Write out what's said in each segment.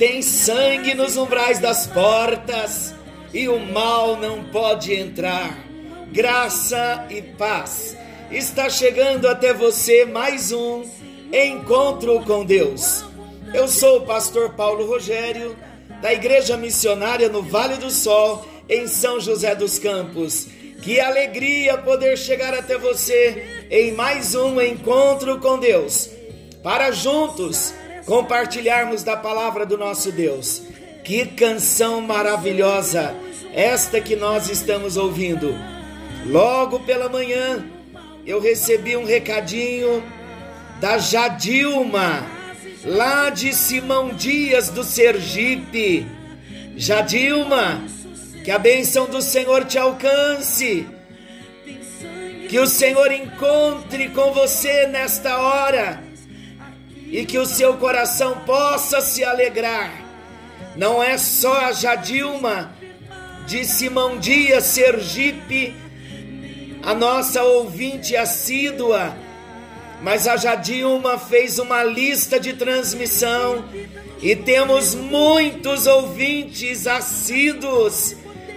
Tem sangue nos umbrais das portas e o mal não pode entrar. Graça e paz. Está chegando até você mais um encontro com Deus. Eu sou o pastor Paulo Rogério, da Igreja Missionária no Vale do Sol, em São José dos Campos. Que alegria poder chegar até você em mais um encontro com Deus, para juntos compartilharmos da palavra do nosso Deus. Que canção maravilhosa esta que nós estamos ouvindo. Logo pela manhã eu recebi um recadinho da Jadilma, lá de Simão Dias do Sergipe. Jadilma, que a bênção do Senhor te alcance. Que o Senhor encontre com você nesta hora e que o seu coração possa se alegrar. Não é só a Jadilma de Simão Dias, Sergipe, a nossa ouvinte assídua, mas a Jadilma fez uma lista de transmissão e temos muitos ouvintes assíduos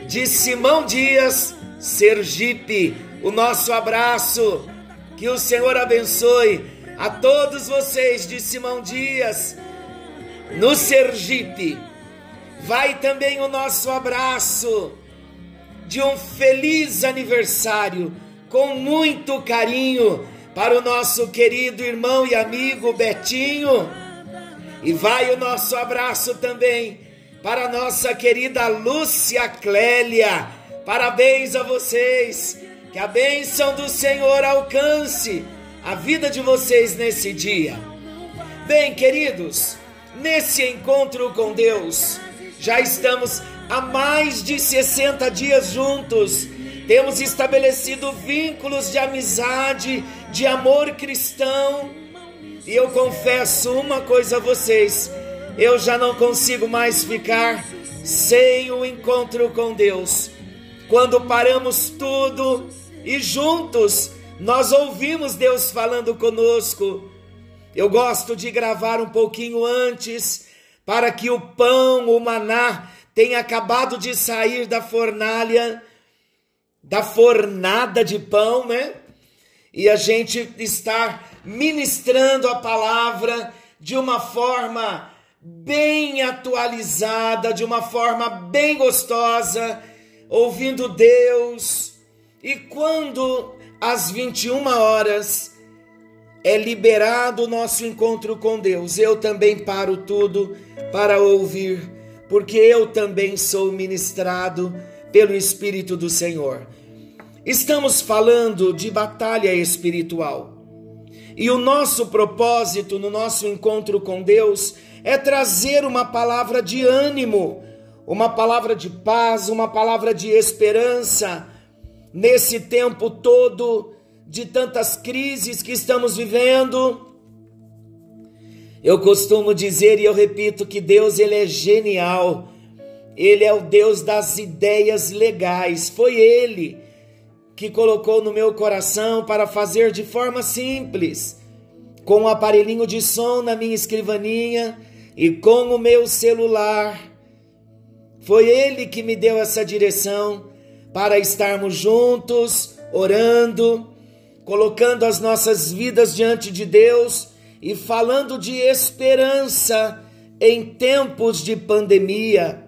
de Simão Dias, Sergipe. O nosso abraço, que o Senhor abençoe a todos vocês de Simão Dias, no Sergipe. Vai também o nosso abraço de um feliz aniversário, com muito carinho, para o nosso querido irmão e amigo Betinho. E vai o nosso abraço também para a nossa querida Lúcia Clélia. Parabéns a vocês. Que a bênção do Senhor alcance a vida de vocês nesse dia. Bem, queridos, nesse encontro com Deus, já estamos há mais de 60 dias juntos. Temos estabelecido vínculos de amizade, de amor cristão. E eu confesso uma coisa a vocês: eu já não consigo mais ficar sem o encontro com Deus. Quando paramos tudo e juntos nós ouvimos Deus falando conosco. Eu gosto de gravar um pouquinho antes, para que o pão, o maná, tenha acabado de sair da fornalha, da fornada de pão, né? E a gente está ministrando a palavra de uma forma bem atualizada, de uma forma bem gostosa, ouvindo Deus. E quando às 21 horas é liberado o nosso encontro com Deus. Eu também paro tudo para ouvir, porque eu também sou ministrado pelo Espírito do Senhor. Estamos falando de batalha espiritual. E o nosso propósito no nosso encontro com Deus é trazer uma palavra de ânimo, uma palavra de paz, uma palavra de esperança nesse tempo todo de tantas crises que estamos vivendo. Eu costumo dizer e eu repito que Deus ele é genial. Ele é o Deus das ideias legais. Foi ele que colocou no meu coração para fazer de forma simples, com um aparelhinho de som na minha escrivaninha e com o meu celular. Foi ele que me deu essa direção para estarmos juntos, orando, colocando as nossas vidas diante de Deus e falando de esperança em tempos de pandemia.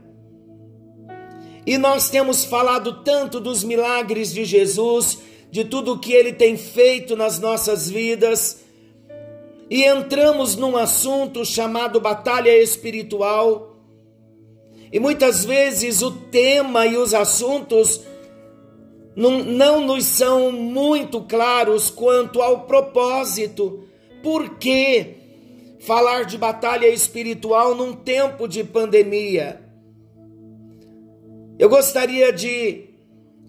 E nós temos falado tanto dos milagres de Jesus, de tudo o que ele tem feito nas nossas vidas, e entramos num assunto chamado batalha espiritual. E muitas vezes o tema e os assuntos não, nos são muito claros quanto ao propósito. Por que falar de batalha espiritual num tempo de pandemia? Eu gostaria de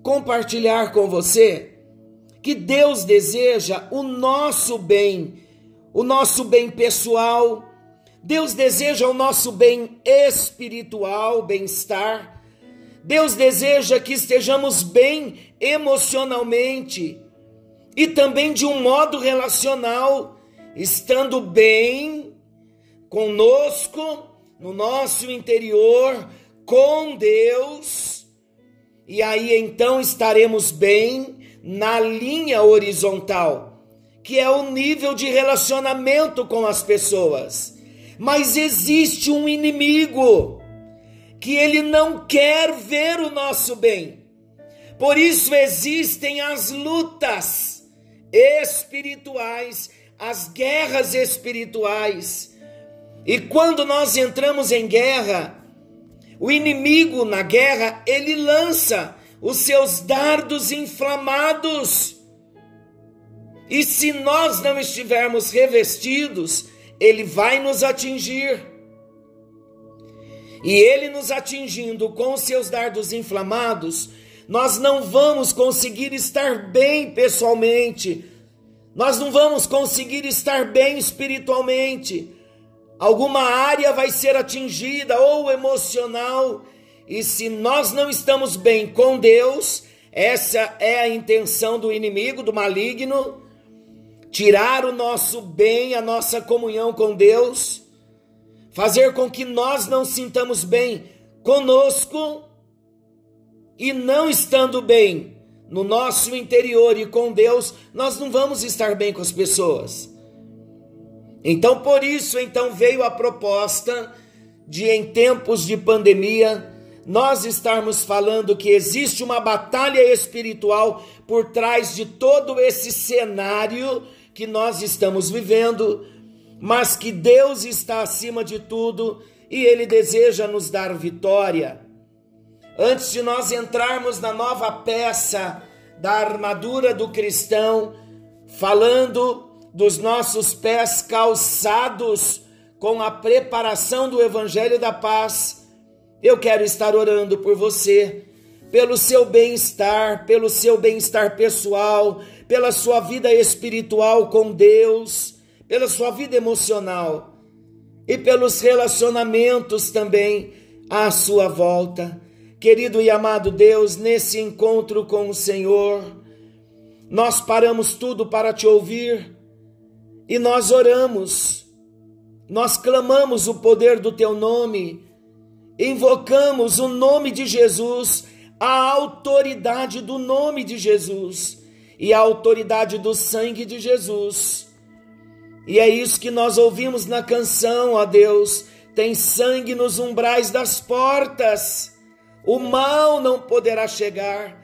compartilhar com você que Deus deseja o nosso bem, o nosso bem pessoal. Deus deseja o nosso bem espiritual, bem-estar. Deus deseja que estejamos bem emocionalmente e também de um modo relacional, estando bem conosco, no nosso interior, com Deus, e aí então estaremos bem na linha horizontal, que é o nível de relacionamento com as pessoas. Mas existe um inimigo que ele não quer ver o nosso bem. Por isso existem as lutas espirituais, as guerras espirituais. E quando nós entramos em guerra, o inimigo na guerra, ele lança os seus dardos inflamados. E se nós não estivermos revestidos, ele vai nos atingir. E ele nos atingindo com os seus dardos inflamados, nós não vamos conseguir estar bem pessoalmente, nós não vamos conseguir estar bem espiritualmente. Alguma área vai ser atingida ou emocional, e se nós não estamos bem com Deus, essa é a intenção do inimigo, do maligno, tirar o nosso bem, a nossa comunhão com Deus, fazer com que nós não sintamos bem conosco e não estando bem no nosso interior e com Deus, nós não vamos estar bem com as pessoas. Então, por isso, então veio a proposta de em tempos de pandemia nós estarmos falando que existe uma batalha espiritual por trás de todo esse cenário que nós estamos vivendo, mas que Deus está acima de tudo e ele deseja nos dar vitória. Antes de nós entrarmos na nova peça da armadura do cristão, falando dos nossos pés calçados com a preparação do evangelho da paz, eu quero estar orando por você, pelo seu bem-estar, pelo seu bem-estar pessoal, pela sua vida espiritual com Deus, pela sua vida emocional e pelos relacionamentos também à sua volta. Querido e amado Deus, nesse encontro com o Senhor, nós paramos tudo para te ouvir e nós oramos, nós clamamos o poder do teu nome, invocamos o nome de Jesus, a autoridade do nome de Jesus e a autoridade do sangue de Jesus. E é isso que nós ouvimos na canção, ó Deus, tem sangue nos umbrais das portas o mal não poderá chegar,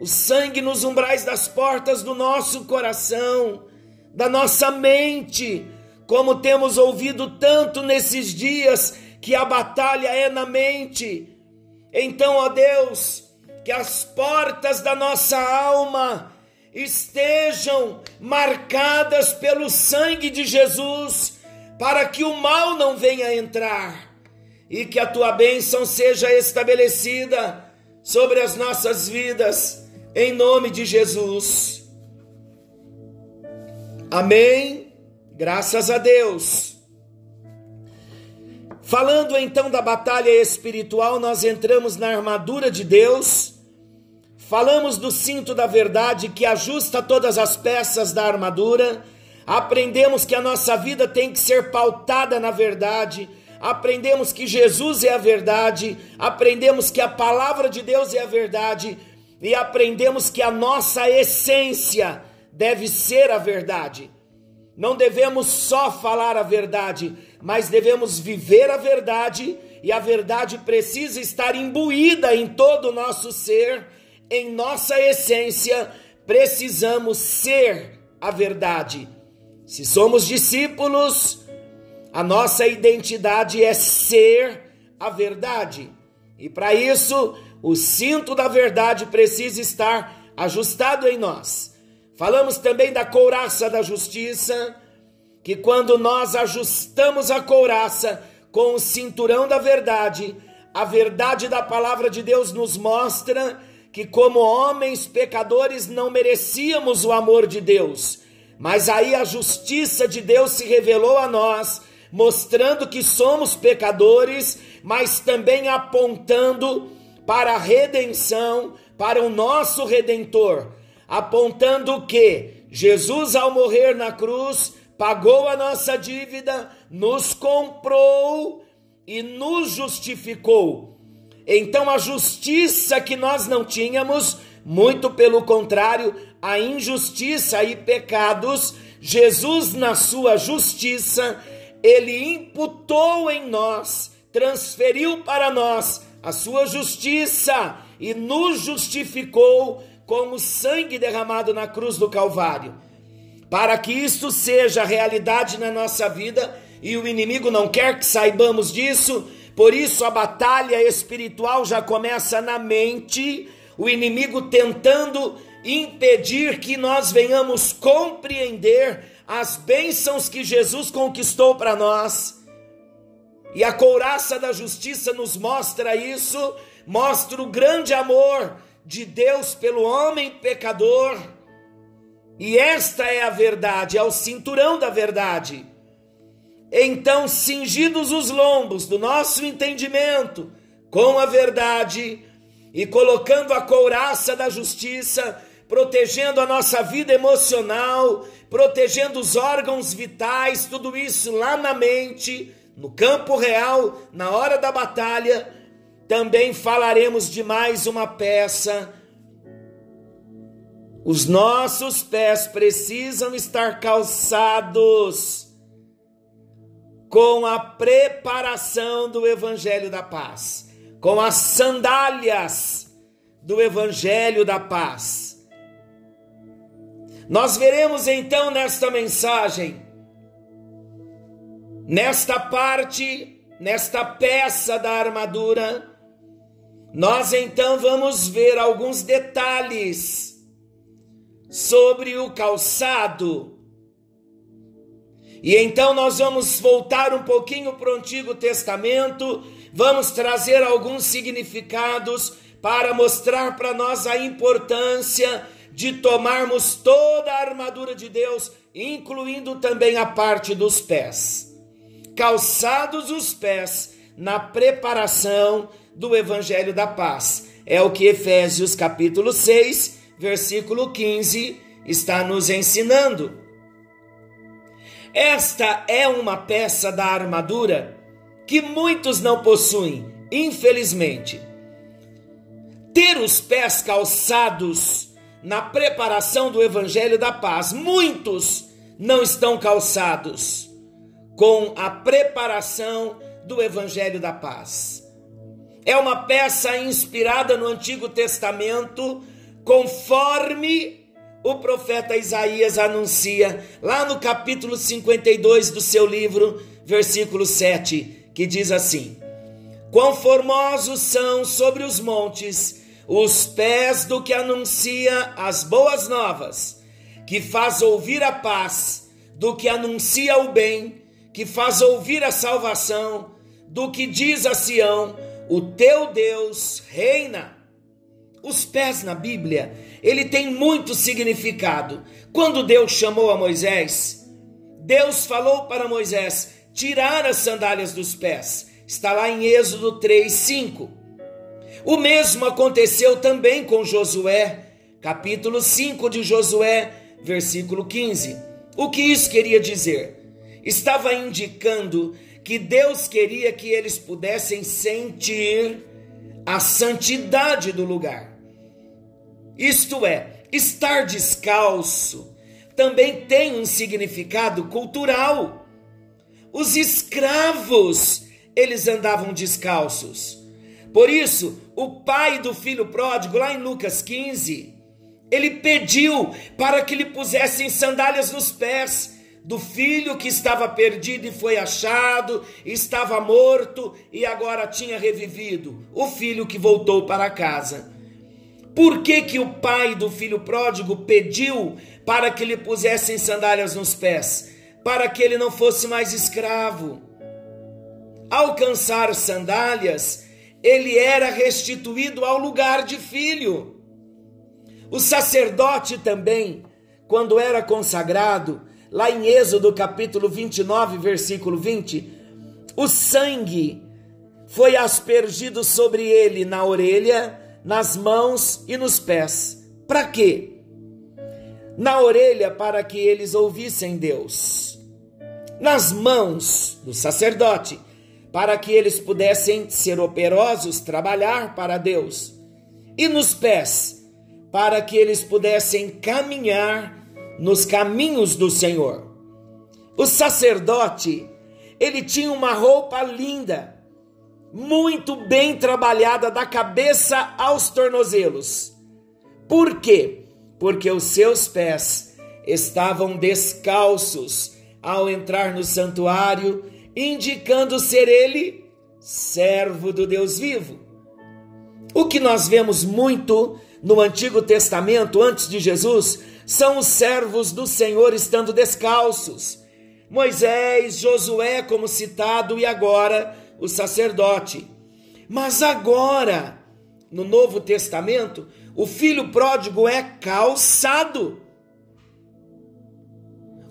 o sangue nos umbrais das portas do nosso coração, da nossa mente, como temos ouvido tanto nesses dias que a batalha é na mente. Então, ó Deus, que as portas da nossa alma estejam marcadas pelo sangue de Jesus, para que o mal não venha entrar e que a tua bênção seja estabelecida sobre as nossas vidas, em nome de Jesus. Amém. Graças a Deus. Falando então da batalha espiritual, nós entramos na armadura de Deus. Falamos do cinto da verdade que ajusta todas as peças da armadura. Aprendemos que a nossa vida tem que ser pautada na verdade aprendemos que Jesus é a verdade, aprendemos que a palavra de Deus é a verdade e aprendemos que a nossa essência deve ser a verdade. não devemos só falar a verdade, mas devemos viver a verdade, e a verdade precisa estar imbuída em todo o nosso ser, em nossa essência, precisamos ser a verdade. Se somos discípulos, a nossa identidade é ser a verdade. E para isso, o cinto da verdade precisa estar ajustado em nós. Falamos também da couraça da justiça, que quando nós ajustamos a couraça com o cinturão da verdade, a verdade da palavra de Deus nos mostra que, como homens pecadores, não merecíamos o amor de Deus. Mas aí a justiça de Deus se revelou a nós, mostrando que somos pecadores, mas também apontando para a redenção, para o nosso redentor, apontando que Jesus, ao morrer na cruz, pagou a nossa dívida, nos comprou e nos justificou. Então, a justiça que nós não tínhamos, muito pelo contrário, a injustiça e pecados, Jesus, na sua justiça, ele imputou em nós, transferiu para nós a sua justiça e nos justificou com o sangue derramado na cruz do Calvário. Para que isto seja realidade na nossa vida, e o inimigo não quer que saibamos disso, por isso a batalha espiritual já começa na mente, o inimigo tentando impedir que nós venhamos compreender as bênçãos que Jesus conquistou para nós. E a couraça da justiça nos mostra isso, mostra o grande amor de Deus pelo homem pecador. E esta é a verdade, é o cinturão da verdade. Então, cingidos os lombos do nosso entendimento com a verdade e colocando a couraça da justiça, protegendo a nossa vida emocional, protegendo os órgãos vitais, tudo isso lá na mente, no campo real, na hora da batalha, também falaremos de mais uma peça. Os nossos pés precisam estar calçados com a preparação do Evangelho da Paz, com as sandálias do Evangelho da Paz. Nós veremos então nesta mensagem Nesta parte, nesta peça da armadura, nós então vamos ver alguns detalhes sobre o calçado. E então nós vamos voltar um pouquinho para o Antigo Testamento, vamos trazer alguns significados para mostrar para nós a importância de tomarmos toda a armadura de Deus, incluindo também a parte dos pés calçados os pés na preparação do evangelho da paz. É o que Efésios capítulo 6, versículo 15 está nos ensinando. Esta é uma peça da armadura que muitos não possuem, infelizmente. Ter os pés calçados na preparação do evangelho da paz, muitos não estão calçados com a preparação do Evangelho da Paz. É uma peça inspirada no Antigo Testamento, conforme o profeta Isaías anuncia lá no capítulo 52 do seu livro, versículo 7, que diz assim: Quão formosos são sobre os montes os pés do que anuncia as boas novas, que faz ouvir a paz, do que anuncia o bem que faz ouvir a salvação, do que diz a Sião: o teu Deus reina. Os pés na Bíblia, ele tem muito significado. Quando Deus chamou a Moisés, Deus falou para Moisés tirar as sandálias dos pés. Está lá em Êxodo 3, 5. O mesmo aconteceu também com Josué, capítulo 5 de Josué, versículo 15. O que isso queria dizer? estava indicando que Deus queria que eles pudessem sentir a santidade do lugar. Isto é, estar descalço também tem um significado cultural. Os escravos, eles andavam descalços. Por isso, o pai do filho pródigo, lá em Lucas 15, ele pediu para que lhe pusessem sandálias nos pés do filho que estava perdido e foi achado, estava morto e agora tinha revivido, o filho que voltou para casa. Por que, que o pai do filho pródigo pediu para que lhe pusessem sandálias nos pés? Para que ele não fosse mais escravo. Alcançar sandálias, ele era restituído ao lugar de filho. O sacerdote também, quando era consagrado, lá em Êxodo capítulo 29, versículo 20, o sangue foi aspergido sobre ele na orelha, nas mãos e nos pés. Para quê? Na orelha, para que eles ouvissem Deus. Nas mãos do sacerdote, para que eles pudessem ser operosos, trabalhar para Deus. E nos pés, para que eles pudessem caminhar nos caminhos do Senhor. O sacerdote, ele tinha uma roupa linda, muito bem trabalhada da cabeça aos tornozelos. Por quê? Porque os seus pés estavam descalços ao entrar no santuário, indicando ser ele servo do Deus vivo. O que nós vemos muito no Antigo Testamento, antes de Jesus, são os servos do Senhor estando descalços. Moisés, Josué, como citado, e agora o sacerdote. Mas agora, no Novo Testamento, o filho pródigo é calçado.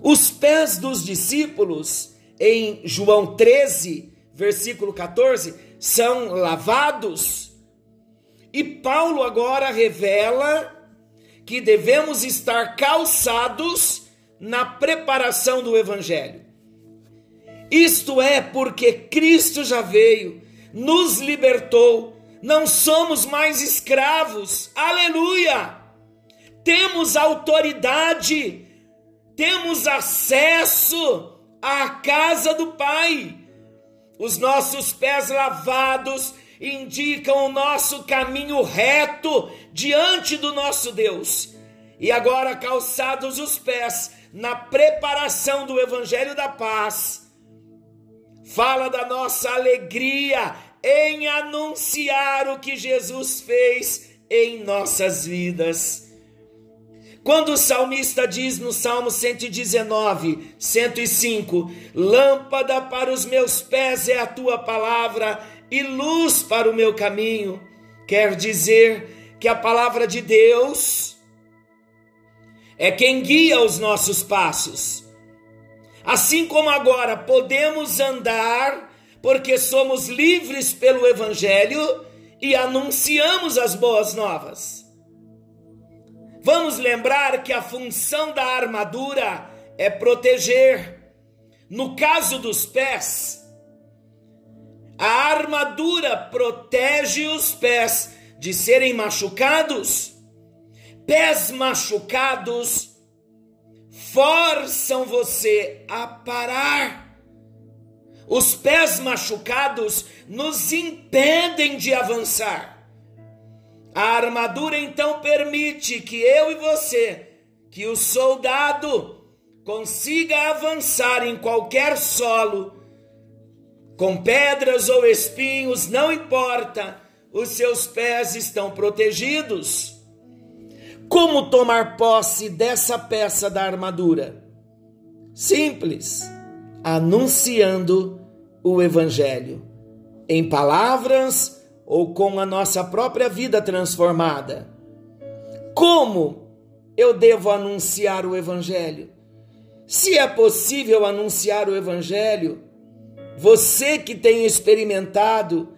Os pés dos discípulos, em João 13, versículo 14, são lavados. E Paulo agora revela que devemos estar calçados na preparação do Evangelho. Isto é porque Cristo já veio, nos libertou, não somos mais escravos, aleluia! Temos autoridade, temos acesso à casa do Pai. Os nossos pés lavados indicam o nosso caminho reto diante do nosso Deus. E agora, calçados os pés na preparação do Evangelho da Paz, fala da nossa alegria em anunciar o que Jesus fez em nossas vidas. Quando o salmista diz no Salmo 119, 105: Lâmpada para os meus pés é a tua palavra e luz para o meu caminho, quer dizer que a palavra de Deus é quem guia os nossos passos. Assim como agora podemos andar, porque somos livres pelo Evangelho e anunciamos as boas novas. Vamos lembrar que a função da armadura é proteger. No caso dos pés, a armadura protege os pés de serem machucados. Pés machucados forçam você a parar. Os pés machucados nos impedem de avançar. A armadura então permite que eu e você, que o soldado, consiga avançar em qualquer solo, com pedras ou espinhos, não importa, os seus pés estão protegidos. Como tomar posse dessa peça da armadura? Simples, anunciando o Evangelho, em palavras ou com a nossa própria vida transformada. Como eu devo anunciar o Evangelho? Se é possível anunciar o Evangelho, você que tem experimentado,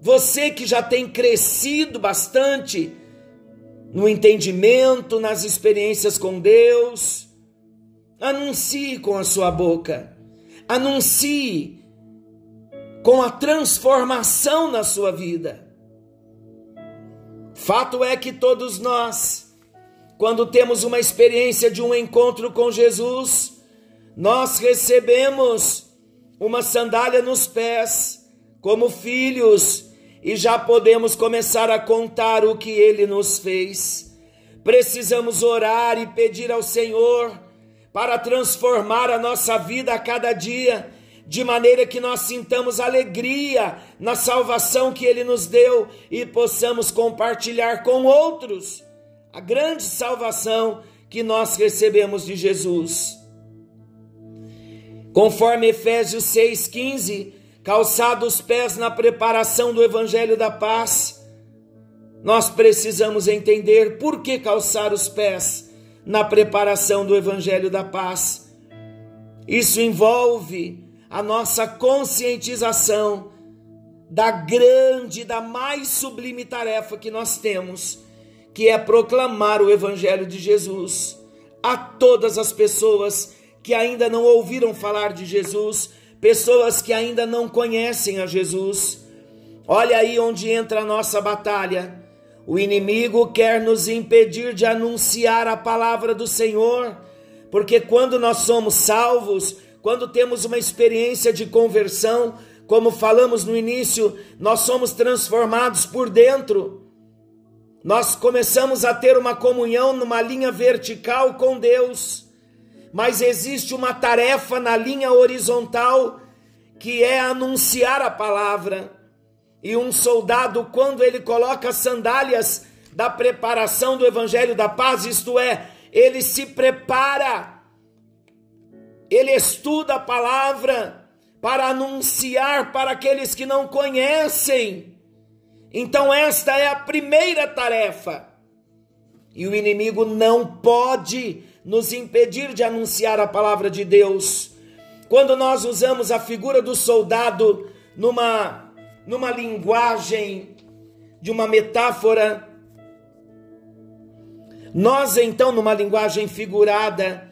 você que já tem crescido bastante no entendimento, nas experiências com Deus. Anuncie com a sua boca, anuncie com a transformação na sua vida. Fato é que todos nós quando temos uma experiência de um encontro com Jesus, nós recebemos uma sandália nos pés, como filhos, e já podemos começar a contar o que ele nos fez. Precisamos orar e pedir ao Senhor para transformar a nossa vida a cada dia, de maneira que nós sintamos alegria na salvação que ele nos deu e possamos compartilhar com outros a grande salvação que nós recebemos de Jesus. Conforme Efésios 6,15, calçados os pés na preparação do Evangelho da Paz, nós precisamos entender por que calçar os pés na preparação do Evangelho da Paz. Isso envolve a nossa conscientização da grande, da mais sublime tarefa que nós temos, que é proclamar o Evangelho de Jesus a todas as pessoas que ainda não ouviram falar de Jesus, pessoas que ainda não conhecem a Jesus. Olha aí onde entra a nossa batalha. O inimigo quer nos impedir de anunciar a palavra do Senhor, porque quando nós somos salvos, quando temos uma experiência de conversão, como falamos no início, nós somos transformados por dentro. Nós começamos a ter uma comunhão numa linha vertical com Deus mas existe uma tarefa na linha horizontal que é anunciar a palavra. E um soldado, quando ele coloca sandálias da preparação do evangelho da paz, isto é, ele se prepara, ele estuda a palavra para anunciar para aqueles que não conhecem. Então, esta é a primeira tarefa. E o inimigo não pode nos impedir de anunciar a palavra de Deus. Quando nós usamos a figura do soldado numa, numa linguagem de uma metáfora, nós então, numa linguagem figurada,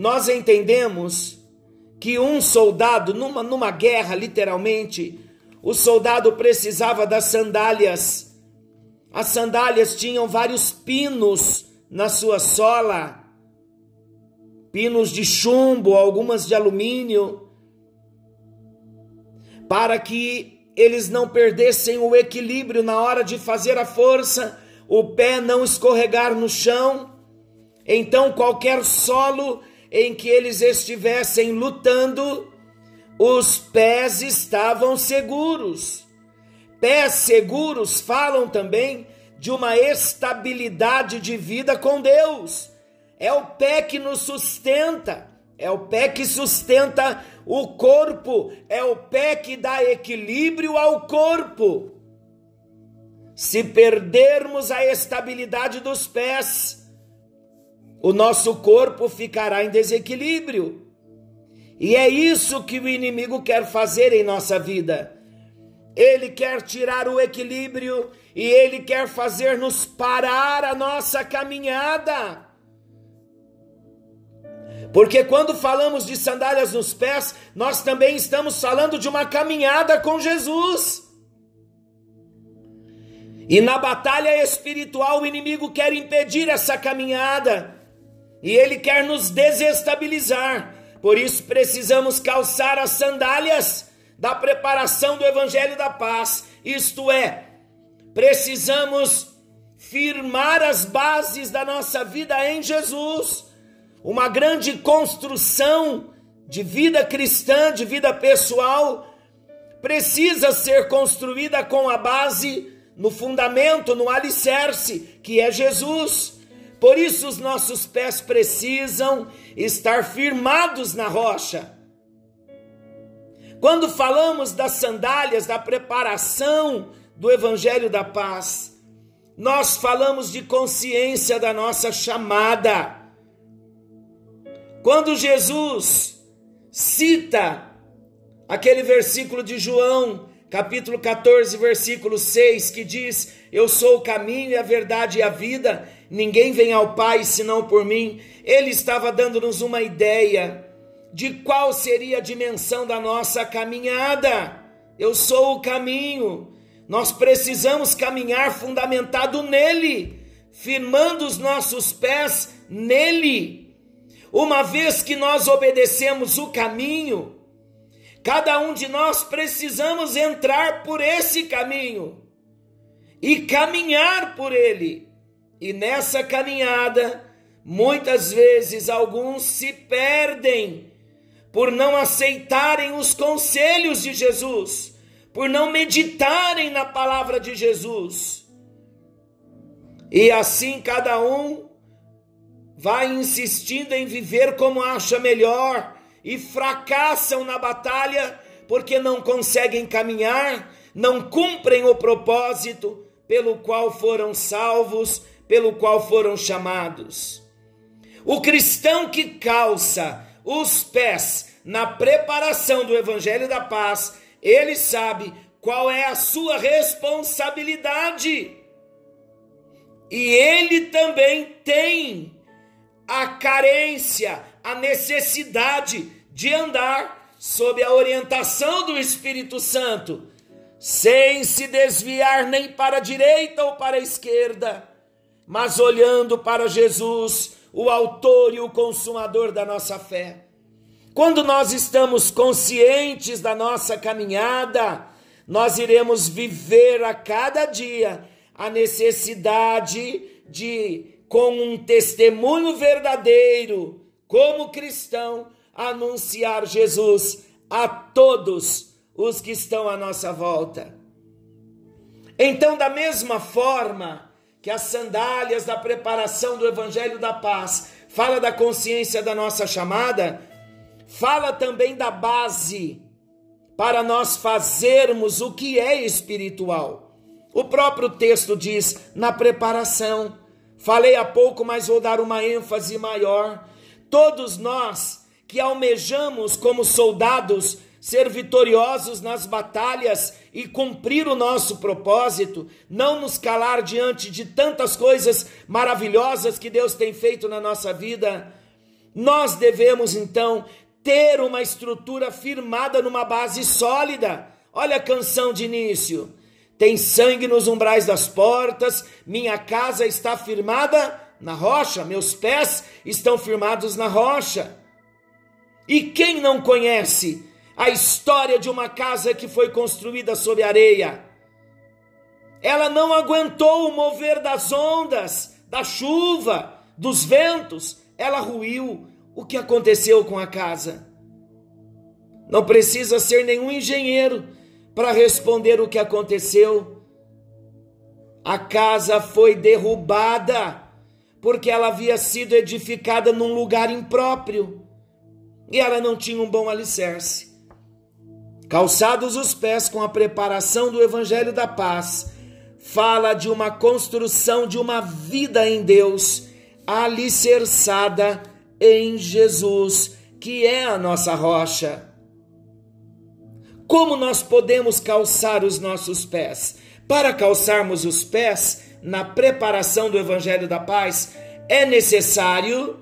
nós entendemos que um soldado, numa, numa guerra, literalmente, o soldado precisava das sandálias. As sandálias tinham vários pinos na sua sola pinos de chumbo, algumas de alumínio, para que eles não perdessem o equilíbrio na hora de fazer a força, o pé não escorregar no chão. Então, qualquer solo em que eles estivessem lutando, os pés estavam seguros. Pés seguros falam também de uma estabilidade de vida com Deus é o pé que nos sustenta, é o pé que sustenta o corpo, é o pé que dá equilíbrio ao corpo. Se perdermos a estabilidade dos pés, o nosso corpo ficará em desequilíbrio. E é isso que o inimigo quer fazer em nossa vida. Ele quer tirar o equilíbrio e ele quer fazer-nos parar a nossa caminhada. Porque quando falamos de sandálias nos pés, nós também estamos falando de uma caminhada com Jesus. E na batalha espiritual, o inimigo quer impedir essa caminhada. E ele quer nos desestabilizar. Por isso precisamos calçar as sandálias da preparação do evangelho da paz. Isto é, precisamos firmar as bases da nossa vida em Jesus uma grande construção de vida cristã, de vida pessoal, precisa ser construída com a base no fundamento, no alicerce, que é Jesus. Por isso os nossos pés precisam estar firmados na rocha. Quando falamos das sandálias, da preparação do evangelho da paz, nós falamos de consciência da nossa chamada quando Jesus cita aquele versículo de João, capítulo 14, versículo 6, que diz: Eu sou o caminho e a verdade e a vida, ninguém vem ao Pai senão por mim. Ele estava dando-nos uma ideia de qual seria a dimensão da nossa caminhada. Eu sou o caminho. Nós precisamos caminhar fundamentado nele, firmando os nossos pés nele. Uma vez que nós obedecemos o caminho, cada um de nós precisamos entrar por esse caminho e caminhar por ele. E nessa caminhada, muitas vezes alguns se perdem por não aceitarem os conselhos de Jesus, por não meditarem na palavra de Jesus. E assim cada um vai insistindo em viver como acha melhor e fracassam na batalha porque não conseguem caminhar, não cumprem o propósito pelo qual foram salvos, pelo qual foram chamados. O cristão que calça os pés na preparação do evangelho da paz, ele sabe qual é a sua responsabilidade. E ele também tem a carência, a necessidade de andar sob a orientação do Espírito Santo, sem se desviar nem para a direita ou para a esquerda, mas olhando para Jesus, o Autor e o Consumador da nossa fé. Quando nós estamos conscientes da nossa caminhada, nós iremos viver a cada dia a necessidade de, com um testemunho verdadeiro, como cristão, anunciar Jesus a todos os que estão à nossa volta. Então, da mesma forma que as sandálias da preparação do Evangelho da Paz fala da consciência da nossa chamada, fala também da base para nós fazermos o que é espiritual. O próprio texto diz: na preparação. Falei há pouco, mas vou dar uma ênfase maior. Todos nós que almejamos como soldados ser vitoriosos nas batalhas e cumprir o nosso propósito, não nos calar diante de tantas coisas maravilhosas que Deus tem feito na nossa vida, nós devemos então ter uma estrutura firmada numa base sólida. Olha a canção de início. Tem sangue nos umbrais das portas, minha casa está firmada na rocha, meus pés estão firmados na rocha. E quem não conhece a história de uma casa que foi construída sob areia. Ela não aguentou o mover das ondas, da chuva, dos ventos, ela ruiu. O que aconteceu com a casa? Não precisa ser nenhum engenheiro para responder o que aconteceu. A casa foi derrubada porque ela havia sido edificada num lugar impróprio e ela não tinha um bom alicerce. Calçados os pés com a preparação do Evangelho da Paz, fala de uma construção de uma vida em Deus, alicerçada em Jesus, que é a nossa rocha. Como nós podemos calçar os nossos pés? Para calçarmos os pés na preparação do Evangelho da Paz, é necessário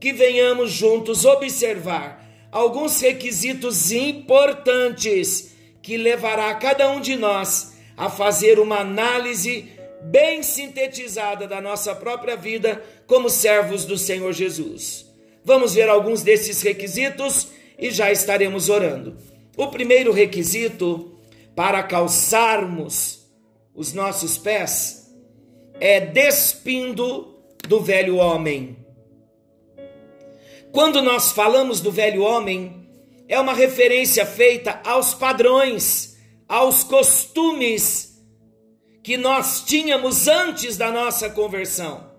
que venhamos juntos observar alguns requisitos importantes que levará cada um de nós a fazer uma análise bem sintetizada da nossa própria vida como servos do Senhor Jesus. Vamos ver alguns desses requisitos e já estaremos orando. O primeiro requisito para calçarmos os nossos pés é despindo do velho homem. Quando nós falamos do velho homem, é uma referência feita aos padrões, aos costumes que nós tínhamos antes da nossa conversão.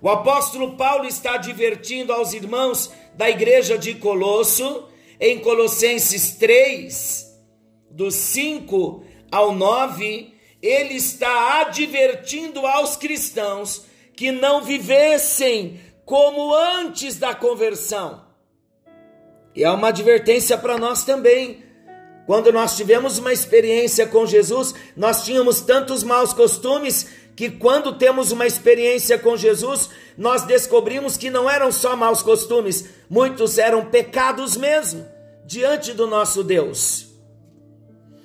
O apóstolo Paulo está advertindo aos irmãos da igreja de Colosso, em Colossenses 3, do 5 ao 9, ele está advertindo aos cristãos que não vivessem como antes da conversão. E é uma advertência para nós também. Quando nós tivemos uma experiência com Jesus, nós tínhamos tantos maus costumes que quando temos uma experiência com Jesus, nós descobrimos que não eram só maus costumes, muitos eram pecados mesmo diante do nosso Deus.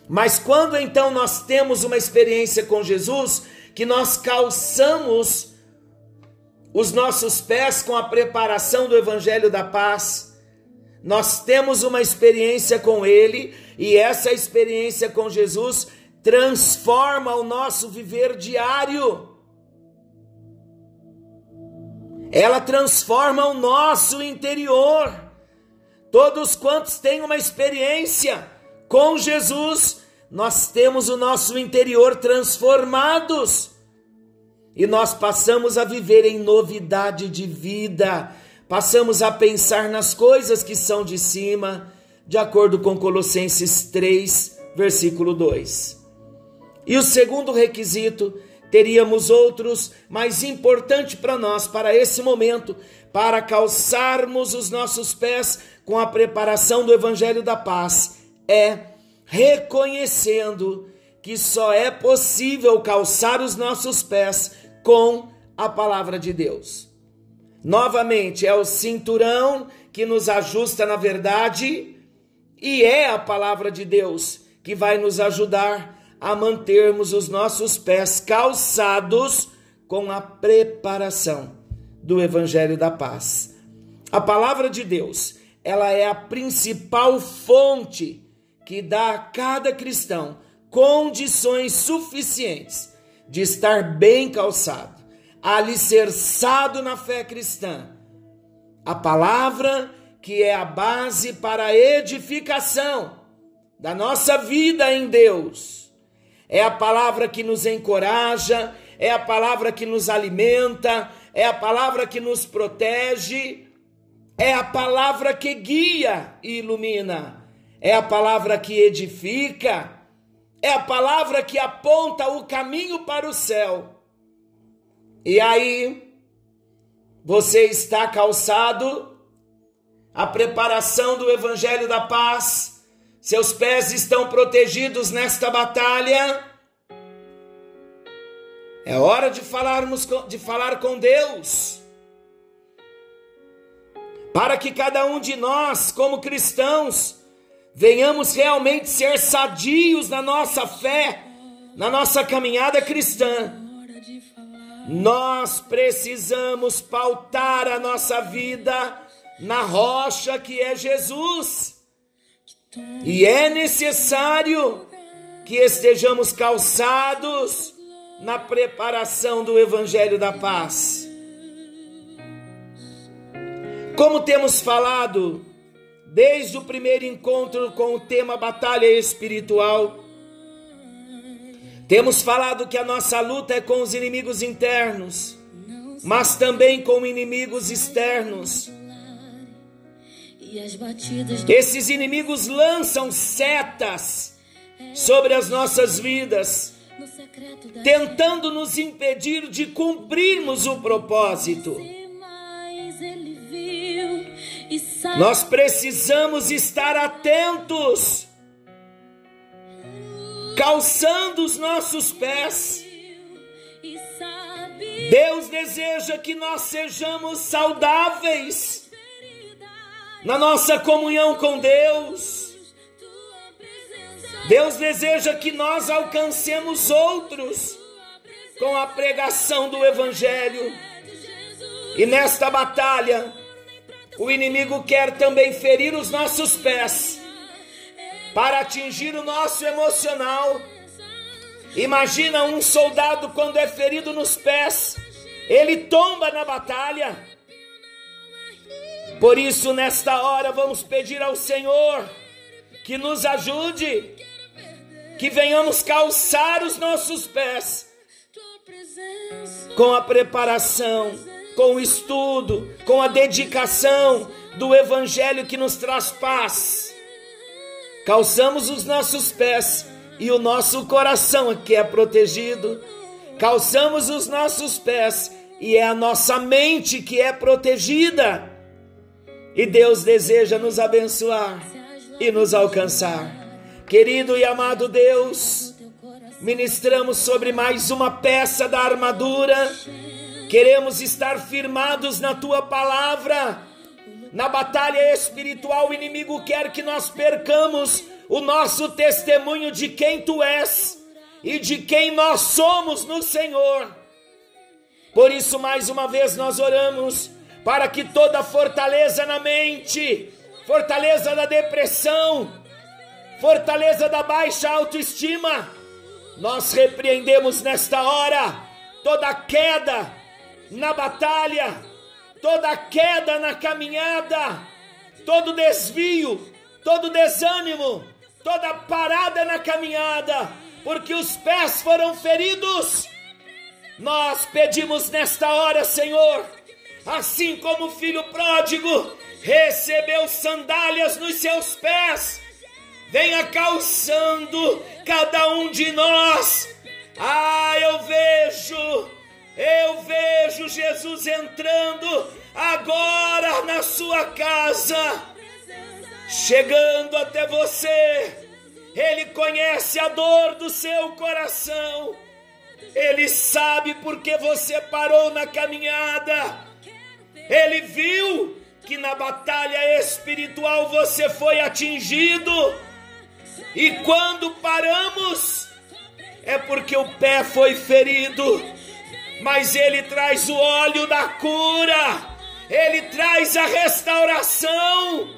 Mas quando então nós temos uma experiência com Jesus, que nós calçamos os nossos pés com a preparação do Evangelho da Paz. Nós temos uma experiência com Ele e essa experiência com Jesus transforma o nosso viver diário. Ela transforma o nosso interior. Todos quantos têm uma experiência com Jesus, nós temos o nosso interior transformados e nós passamos a viver em novidade de vida, passamos a pensar nas coisas que são de cima, de acordo com Colossenses 3, versículo 2. E o segundo requisito, teríamos outros, mais importante para nós, para esse momento, para calçarmos os nossos pés com a preparação do Evangelho da Paz, é reconhecendo que só é possível calçar os nossos pés com a palavra de Deus. Novamente, é o cinturão que nos ajusta na verdade e é a palavra de Deus que vai nos ajudar a mantermos os nossos pés calçados com a preparação do evangelho da paz. A palavra de Deus, ela é a principal fonte que dá a cada cristão condições suficientes de estar bem calçado, alicerçado na fé cristã. A palavra que é a base para a edificação da nossa vida em Deus. É a palavra que nos encoraja, é a palavra que nos alimenta, é a palavra que nos protege, é a palavra que guia e ilumina, é a palavra que edifica é a palavra que aponta o caminho para o céu. E aí, você está calçado, a preparação do Evangelho da Paz, seus pés estão protegidos nesta batalha. É hora de falarmos de falar com Deus. Para que cada um de nós, como cristãos, venhamos realmente ser sadios na nossa fé, na nossa caminhada cristã. Nós precisamos pautar a nossa vida na rocha que é Jesus. E é necessário que estejamos calçados na preparação do Evangelho da Paz. Como temos falado desde o primeiro encontro com o tema batalha espiritual. Temos falado que a nossa luta é com os inimigos internos, mas também com inimigos externos. Esses inimigos lançam setas sobre as nossas vidas, tentando nos impedir de cumprirmos o propósito. Nós precisamos estar atentos, calçando os nossos pés. Deus deseja que nós sejamos saudáveis na nossa comunhão com Deus. Deus deseja que nós alcancemos outros com a pregação do Evangelho. E nesta batalha, o inimigo quer também ferir os nossos pés para atingir o nosso emocional. Imagina um soldado quando é ferido nos pés, ele tomba na batalha. Por isso, nesta hora, vamos pedir ao Senhor que nos ajude, que venhamos calçar os nossos pés com a preparação com o estudo, com a dedicação do Evangelho que nos traz paz. Calçamos os nossos pés e o nosso coração que é protegido. Calçamos os nossos pés e é a nossa mente que é protegida. E Deus deseja nos abençoar e nos alcançar. Querido e amado Deus, ministramos sobre mais uma peça da armadura Queremos estar firmados na tua palavra. Na batalha espiritual, o inimigo quer que nós percamos o nosso testemunho de quem tu és e de quem nós somos no Senhor. Por isso, mais uma vez, nós oramos para que toda fortaleza na mente, fortaleza da depressão, fortaleza da baixa autoestima, nós repreendemos nesta hora toda queda na batalha, toda queda na caminhada, todo desvio, todo desânimo, toda parada na caminhada, porque os pés foram feridos. Nós pedimos nesta hora, Senhor, assim como o filho pródigo recebeu sandálias nos seus pés, venha calçando cada um de nós. Ah, eu vejo, eu vejo Jesus entrando agora na sua casa, chegando até você. Ele conhece a dor do seu coração. Ele sabe porque você parou na caminhada. Ele viu que na batalha espiritual você foi atingido. E quando paramos, é porque o pé foi ferido. Mas ele traz o óleo da cura, ele traz a restauração,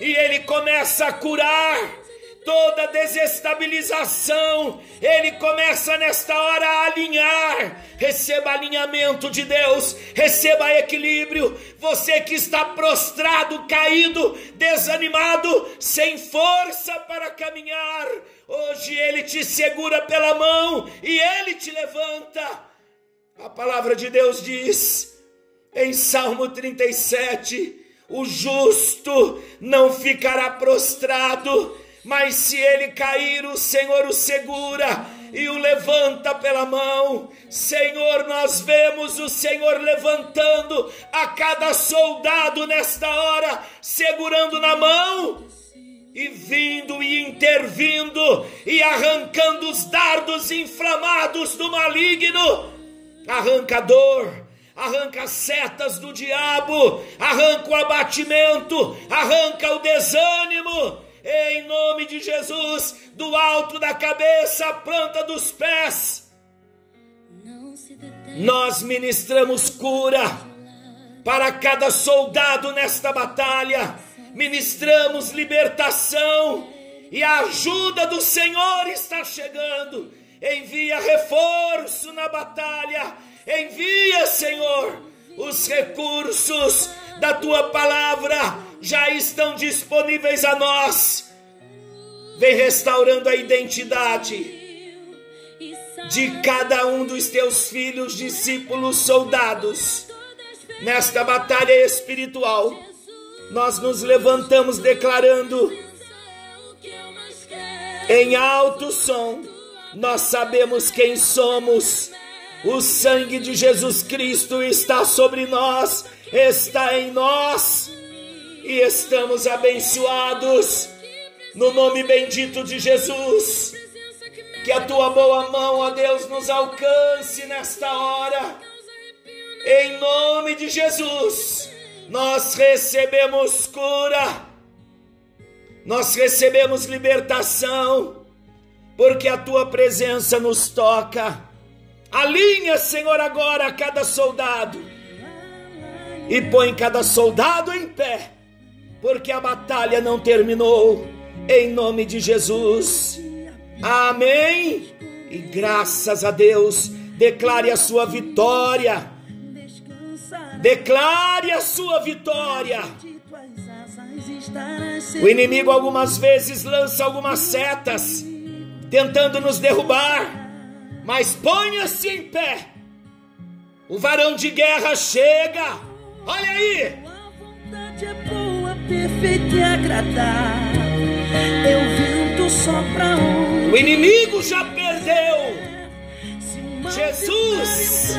e ele começa a curar toda desestabilização, ele começa nesta hora a alinhar. Receba alinhamento de Deus, receba equilíbrio. Você que está prostrado, caído, desanimado, sem força para caminhar, hoje ele te segura pela mão e ele te levanta. A palavra de Deus diz em Salmo 37: o justo não ficará prostrado mas se ele cair, o Senhor o segura e o levanta pela mão. Senhor, nós vemos o Senhor levantando a cada soldado nesta hora, segurando na mão e vindo e intervindo e arrancando os dardos inflamados do maligno. Arranca a dor, arranca as setas do diabo, arranca o abatimento, arranca o desânimo em nome de Jesus, do alto da cabeça à planta dos pés. Nós ministramos cura para cada soldado nesta batalha, ministramos libertação e a ajuda do Senhor está chegando. Envia reforço na batalha, envia, Senhor, os recursos da tua palavra já estão disponíveis a nós. Vem restaurando a identidade de cada um dos teus filhos, discípulos, soldados. Nesta batalha espiritual, nós nos levantamos declarando em alto som: nós sabemos quem somos. O sangue de Jesus Cristo está sobre nós, está em nós e estamos abençoados no nome bendito de Jesus. Que a tua boa mão, ó Deus, nos alcance nesta hora. Em nome de Jesus, nós recebemos cura, nós recebemos libertação, porque a tua presença nos toca. Alinha, Senhor, agora cada soldado e põe cada soldado em pé porque a batalha não terminou. Em nome de Jesus. Amém. E graças a Deus, declare a sua vitória. Declare a sua vitória. O inimigo algumas vezes lança algumas setas, tentando nos derrubar, mas ponha-se em pé. O varão de guerra chega. Olha aí perfeito e agradável. Eu vento sopra onde o inimigo já perdeu. Jesus,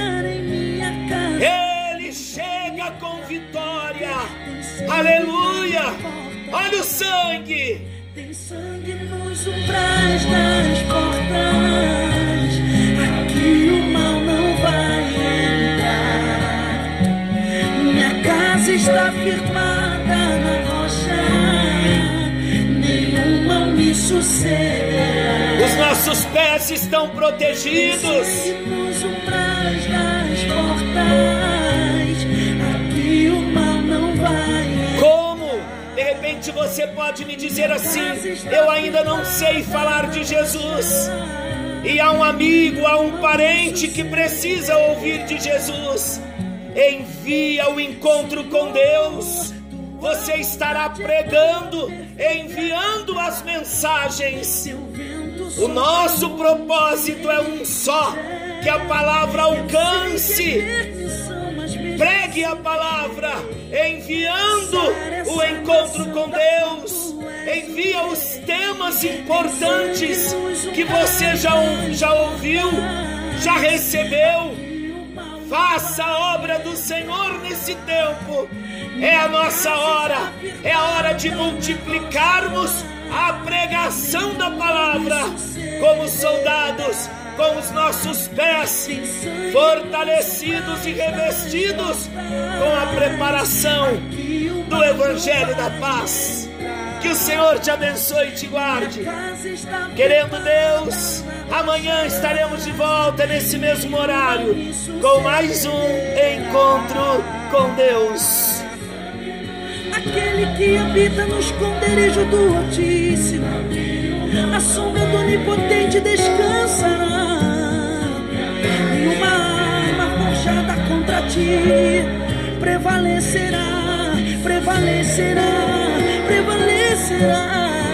ele chega com vitória. Aleluia. Olha o sangue. Tem sangue nos umbrais das portas. Aqui o mal não vai entrar. Minha casa está firmada sucederá. Os nossos pés estão protegidos. Nos umbrais das portas, aqui o mal não vai. Como? Repente você pode me dizer assim: eu ainda não sei falar de Jesus. E há um amigo, há um parente que precisa ouvir de Jesus. Envia o encontro com Deus. Você estará pregando, enviando as mensagens. O nosso propósito é um só: que a palavra alcance. Pregue a palavra, enviando o encontro com Deus. Envia os temas importantes que você já, já ouviu, já recebeu. Faça a obra do Senhor nesse tempo. É a nossa hora, é a hora de multiplicarmos a pregação da palavra como soldados com os nossos pés fortalecidos e revestidos com a preparação do Evangelho da Paz. Que o Senhor te abençoe e te guarde. Querendo Deus, amanhã estaremos de volta nesse mesmo horário com mais um encontro com Deus. Aquele que habita no esconderijo do Altíssimo, a sombra do Onipotente descansará. E uma arma forjada contra ti prevalecerá, prevalecerá, prevalecerá.